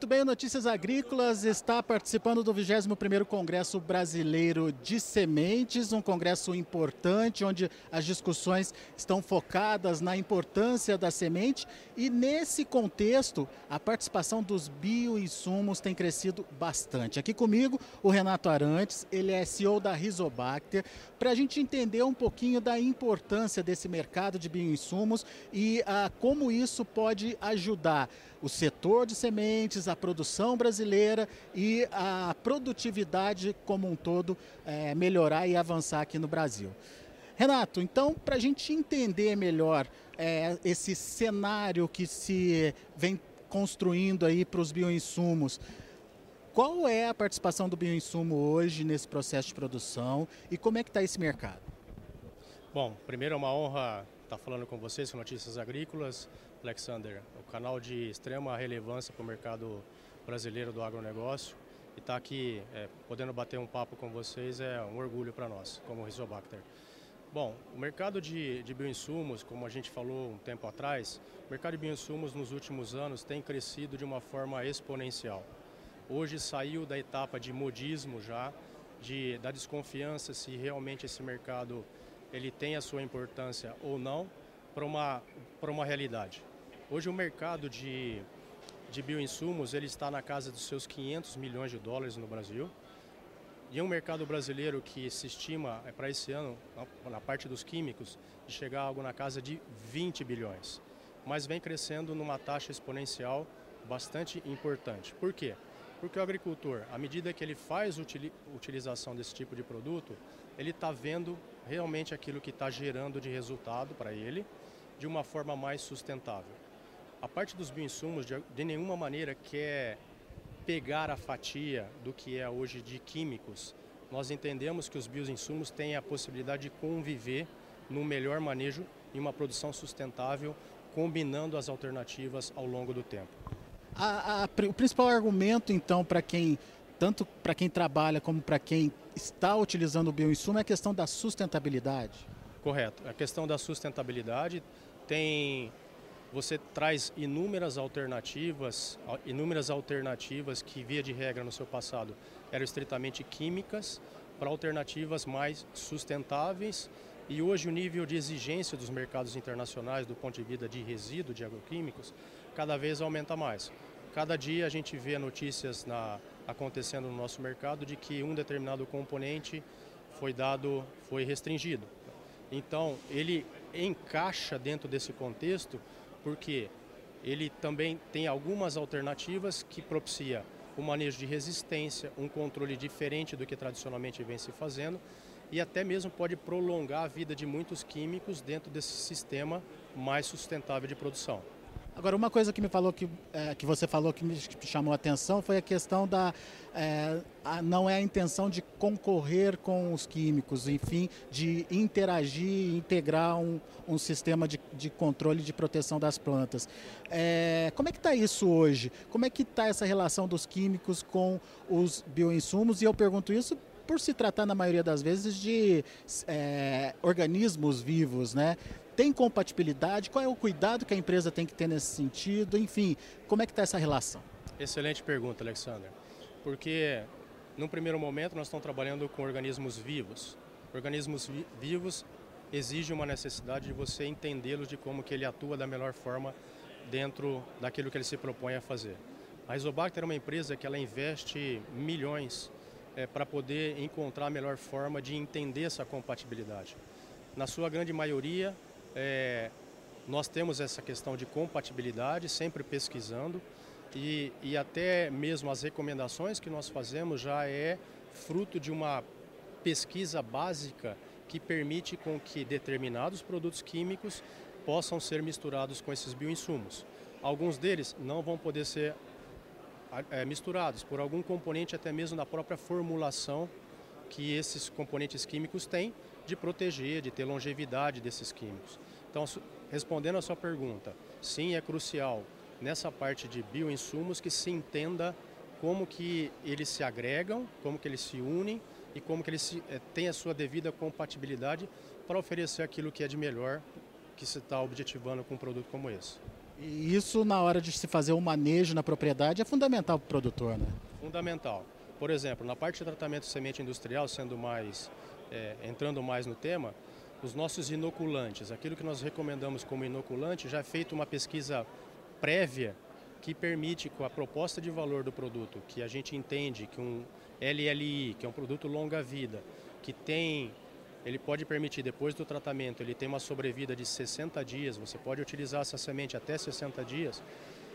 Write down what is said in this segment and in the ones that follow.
Muito bem, Notícias Agrícolas está participando do 21º Congresso Brasileiro de Sementes, um congresso importante onde as discussões estão focadas na importância da semente e nesse contexto a participação dos bioinsumos tem crescido bastante. Aqui comigo o Renato Arantes, ele é CEO da Rizobacter, para a gente entender um pouquinho da importância desse mercado de bioinsumos e ah, como isso pode ajudar o setor de sementes, a produção brasileira e a produtividade como um todo é, melhorar e avançar aqui no Brasil. Renato, então, para a gente entender melhor é, esse cenário que se vem construindo aí para os bioinsumos, qual é a participação do bioinsumo hoje nesse processo de produção e como é que está esse mercado? Bom, primeiro é uma honra estar falando com vocês com Notícias Agrícolas. Alexander, o canal de extrema relevância para o mercado brasileiro do agronegócio. E estar tá aqui é, podendo bater um papo com vocês é um orgulho para nós, como Rizobacter. Bom, o mercado de, de bioinsumos, como a gente falou um tempo atrás, o mercado de bioinsumos nos últimos anos tem crescido de uma forma exponencial. Hoje saiu da etapa de modismo já, de, da desconfiança se realmente esse mercado ele tem a sua importância ou não, para uma, para uma realidade. Hoje o mercado de, de bioinsumos ele está na casa dos seus 500 milhões de dólares no Brasil. E é um mercado brasileiro que se estima é para esse ano, na parte dos químicos, de chegar a algo na casa de 20 bilhões. Mas vem crescendo numa taxa exponencial bastante importante. Por quê? Porque o agricultor, à medida que ele faz utilização desse tipo de produto, ele está vendo realmente aquilo que está gerando de resultado para ele de uma forma mais sustentável. A parte dos bioinsumos, de, de nenhuma maneira quer pegar a fatia do que é hoje de químicos. Nós entendemos que os bioinsumos têm a possibilidade de conviver no melhor manejo e uma produção sustentável, combinando as alternativas ao longo do tempo. A, a, o principal argumento, então, para quem tanto para quem trabalha como para quem está utilizando o bioinsumo é a questão da sustentabilidade. Correto. A questão da sustentabilidade tem você traz inúmeras alternativas, inúmeras alternativas que via de regra no seu passado eram estritamente químicas para alternativas mais sustentáveis e hoje o nível de exigência dos mercados internacionais do ponto de vista de resíduo de agroquímicos cada vez aumenta mais. Cada dia a gente vê notícias na, acontecendo no nosso mercado de que um determinado componente foi dado, foi restringido. Então ele encaixa dentro desse contexto porque ele também tem algumas alternativas que propicia o manejo de resistência, um controle diferente do que tradicionalmente vem se fazendo e até mesmo pode prolongar a vida de muitos químicos dentro desse sistema mais sustentável de produção. Agora, uma coisa que me falou que, é, que você falou que me chamou a atenção foi a questão da. É, a, não é a intenção de concorrer com os químicos, enfim, de interagir, integrar um, um sistema de, de controle de proteção das plantas. É, como é que está isso hoje? Como é que está essa relação dos químicos com os bioinsumos? E eu pergunto isso por se tratar, na maioria das vezes, de é, organismos vivos, né? Tem compatibilidade? Qual é o cuidado que a empresa tem que ter nesse sentido? Enfim, como é que está essa relação? Excelente pergunta, Alexander. Porque, num primeiro momento, nós estamos trabalhando com organismos vivos. Organismos vi vivos exigem uma necessidade de você entendê-los de como que ele atua da melhor forma dentro daquilo que ele se propõe a fazer. A Rizobacter é uma empresa que ela investe milhões é, para poder encontrar a melhor forma de entender essa compatibilidade. Na sua grande maioria, é, nós temos essa questão de compatibilidade, sempre pesquisando, e, e até mesmo as recomendações que nós fazemos já é fruto de uma pesquisa básica que permite com que determinados produtos químicos possam ser misturados com esses bioinsumos. Alguns deles não vão poder ser é, misturados por algum componente até mesmo da própria formulação que esses componentes químicos têm de proteger, de ter longevidade desses químicos. Então, respondendo a sua pergunta, sim, é crucial nessa parte de bioinsumos que se entenda como que eles se agregam, como que eles se unem e como que eles se, é, têm a sua devida compatibilidade para oferecer aquilo que é de melhor que se está objetivando com um produto como esse. E isso, na hora de se fazer o manejo na propriedade, é fundamental para o produtor, né? Fundamental. Por exemplo, na parte de tratamento de semente industrial, sendo mais, é, entrando mais no tema, os nossos inoculantes, aquilo que nós recomendamos como inoculante, já é feita uma pesquisa prévia que permite, com a proposta de valor do produto, que a gente entende que um LLI, que é um produto longa vida, que tem, ele pode permitir, depois do tratamento, ele tem uma sobrevida de 60 dias, você pode utilizar essa semente até 60 dias.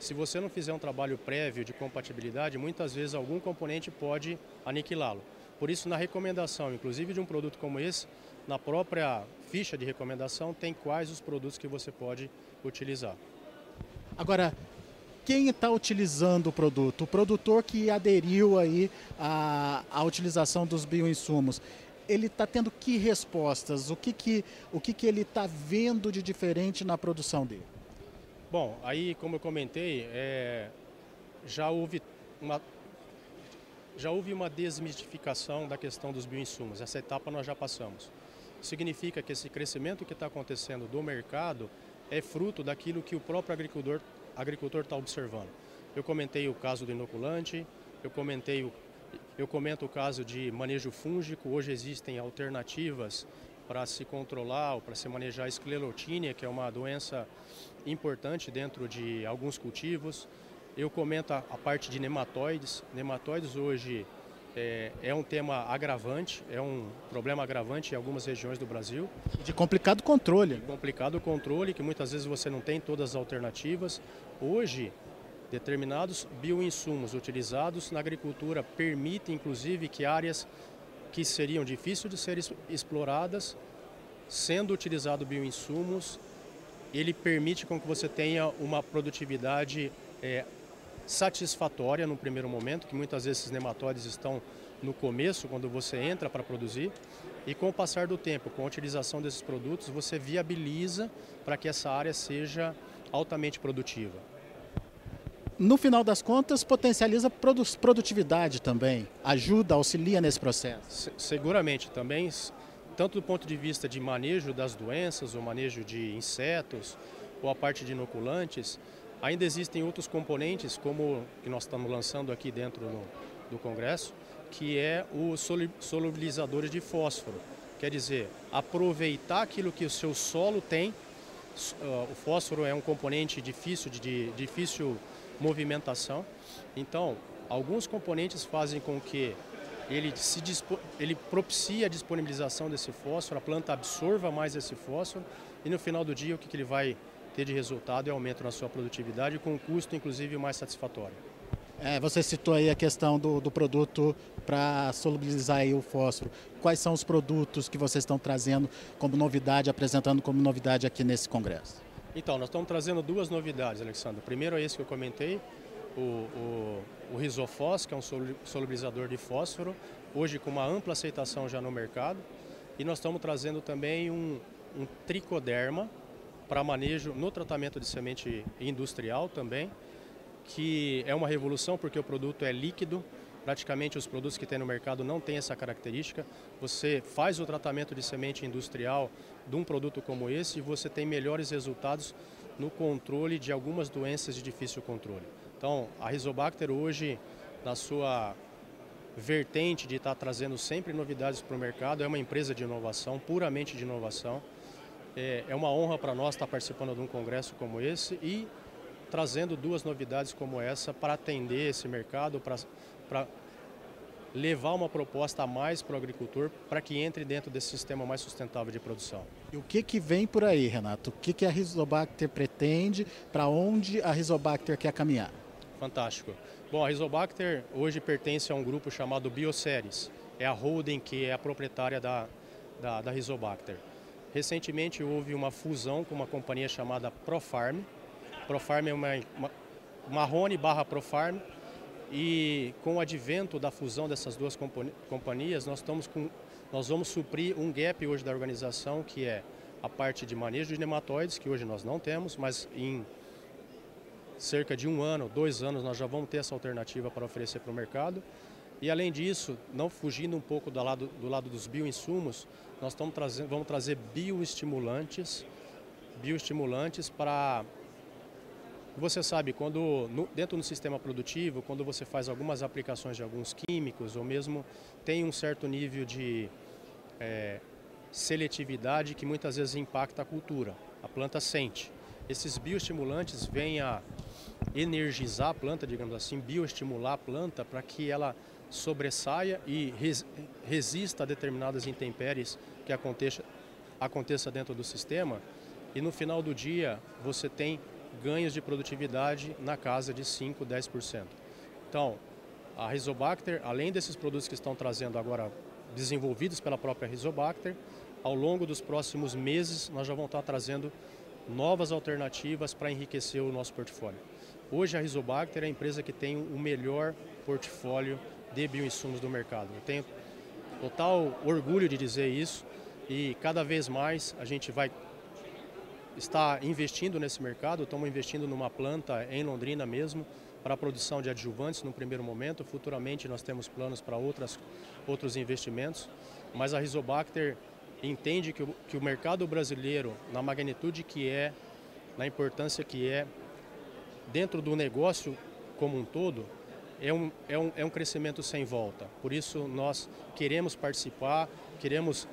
Se você não fizer um trabalho prévio de compatibilidade, muitas vezes algum componente pode aniquilá-lo. Por isso, na recomendação, inclusive de um produto como esse, na própria ficha de recomendação tem quais os produtos que você pode utilizar. Agora, quem está utilizando o produto? O produtor que aderiu aí à, à utilização dos bioinsumos, ele está tendo que respostas? O que, que, o que, que ele está vendo de diferente na produção dele? Bom, aí como eu comentei, é, já houve uma já houve uma desmistificação da questão dos bioinsumos. Essa etapa nós já passamos. Significa que esse crescimento que está acontecendo do mercado é fruto daquilo que o próprio agricultor agricultor está observando. Eu comentei o caso do inoculante, eu comentei o, eu comento o caso de manejo fúngico. Hoje existem alternativas para se controlar ou para se manejar a esclerotínia, que é uma doença importante dentro de alguns cultivos. Eu comento a, a parte de nematóides. Nematóides hoje é, é, um tema agravante, é um problema agravante em algumas regiões do Brasil. De complicado controle. De complicado controle, que muitas vezes você não tem todas as alternativas. Hoje, determinados bioinsumos utilizados na agricultura permitem, inclusive, que áreas que seriam difíceis de serem exploradas, sendo utilizado bioinsumos, ele permite com que você tenha uma produtividade é, satisfatória no primeiro momento, que muitas vezes esses nematóides estão no começo, quando você entra para produzir, e com o passar do tempo, com a utilização desses produtos, você viabiliza para que essa área seja altamente produtiva. No final das contas, potencializa produtividade também, ajuda, auxilia nesse processo. Seguramente também, tanto do ponto de vista de manejo das doenças, o manejo de insetos, ou a parte de inoculantes, Ainda existem outros componentes, como que nós estamos lançando aqui dentro do, do Congresso, que é o solubilizador de fósforo. Quer dizer, aproveitar aquilo que o seu solo tem. O fósforo é um componente difícil de, de difícil movimentação. Então, alguns componentes fazem com que ele, se ele propicie a disponibilização desse fósforo, a planta absorva mais esse fósforo e no final do dia o que, que ele vai ter de resultado é aumento na sua produtividade com um custo inclusive mais satisfatório. É, você citou aí a questão do, do produto para solubilizar o fósforo. Quais são os produtos que vocês estão trazendo como novidade, apresentando como novidade aqui nesse congresso? Então, nós estamos trazendo duas novidades, Alexandre. Primeiro é esse que eu comentei, o, o, o Risofós, que é um solubilizador de fósforo, hoje com uma ampla aceitação já no mercado. E nós estamos trazendo também um, um tricoderma, para manejo no tratamento de semente industrial também, que é uma revolução porque o produto é líquido, praticamente os produtos que tem no mercado não têm essa característica. Você faz o tratamento de semente industrial de um produto como esse e você tem melhores resultados no controle de algumas doenças de difícil controle. Então, a Rizobacter hoje, na sua vertente de estar trazendo sempre novidades para o mercado, é uma empresa de inovação, puramente de inovação. É, é uma honra para nós estar participando de um congresso como esse e trazendo duas novidades como essa para atender esse mercado, para levar uma proposta a mais para o agricultor para que entre dentro desse sistema mais sustentável de produção. E o que, que vem por aí, Renato? O que, que a Rizobacter pretende? Para onde a Rizobacter quer caminhar? Fantástico. Bom, a Rizobacter hoje pertence a um grupo chamado Bioceres. É a holding que é a proprietária da, da, da Rizobacter. Recentemente houve uma fusão com uma companhia chamada Profarm. Profarm é uma, uma Marrone barra Profarm e com o advento da fusão dessas duas companhias, nós, estamos com, nós vamos suprir um gap hoje da organização que é a parte de manejo de nematóides, que hoje nós não temos, mas em cerca de um ano, dois anos, nós já vamos ter essa alternativa para oferecer para o mercado. E além disso, não fugindo um pouco do lado, do lado dos bioinsumos, nós estamos trazendo, vamos trazer bioestimulantes, bioestimulantes para você sabe, quando no, dentro do sistema produtivo, quando você faz algumas aplicações de alguns químicos, ou mesmo tem um certo nível de é, seletividade que muitas vezes impacta a cultura, a planta sente. Esses bioestimulantes vêm a energizar a planta, digamos assim, bioestimular a planta para que ela sobressaia e res, resista a determinadas intempéries que aconteça, aconteça dentro do sistema. E no final do dia você tem ganhos de produtividade na casa de 5, 10%. Então, a Rizobacter, além desses produtos que estão trazendo agora desenvolvidos pela própria Rizobacter, ao longo dos próximos meses nós já vamos estar trazendo novas alternativas para enriquecer o nosso portfólio. Hoje a Rizobacter é a empresa que tem o melhor portfólio de bioinsumos do mercado. Eu tenho total orgulho de dizer isso e cada vez mais a gente vai estar investindo nesse mercado. Estamos investindo numa planta em Londrina mesmo para a produção de adjuvantes no primeiro momento. Futuramente nós temos planos para outras, outros investimentos, mas a Rizobacter entende que o, que o mercado brasileiro, na magnitude que é, na importância que é, dentro do negócio como um todo, é um, é um, é um crescimento sem volta. Por isso nós queremos participar, queremos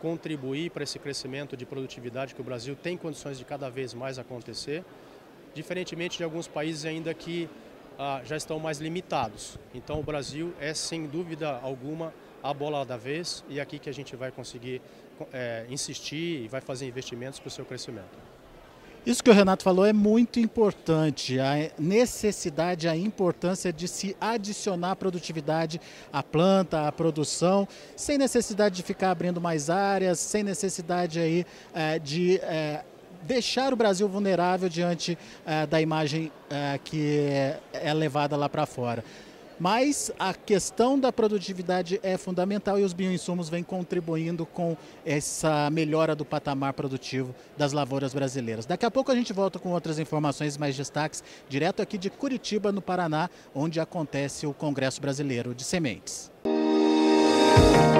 contribuir para esse crescimento de produtividade que o Brasil tem condições de cada vez mais acontecer, diferentemente de alguns países ainda que ah, já estão mais limitados. Então o Brasil é sem dúvida alguma a bola da vez e é aqui que a gente vai conseguir é, insistir e vai fazer investimentos para o seu crescimento. Isso que o Renato falou é muito importante, a necessidade, a importância de se adicionar produtividade à planta, à produção, sem necessidade de ficar abrindo mais áreas, sem necessidade aí é, de é, deixar o Brasil vulnerável diante é, da imagem que é levada lá para fora. Mas a questão da produtividade é fundamental e os bioinsumos vêm contribuindo com essa melhora do patamar produtivo das lavouras brasileiras. Daqui a pouco a gente volta com outras informações mais destaques, direto aqui de Curitiba, no Paraná, onde acontece o Congresso Brasileiro de Sementes. Música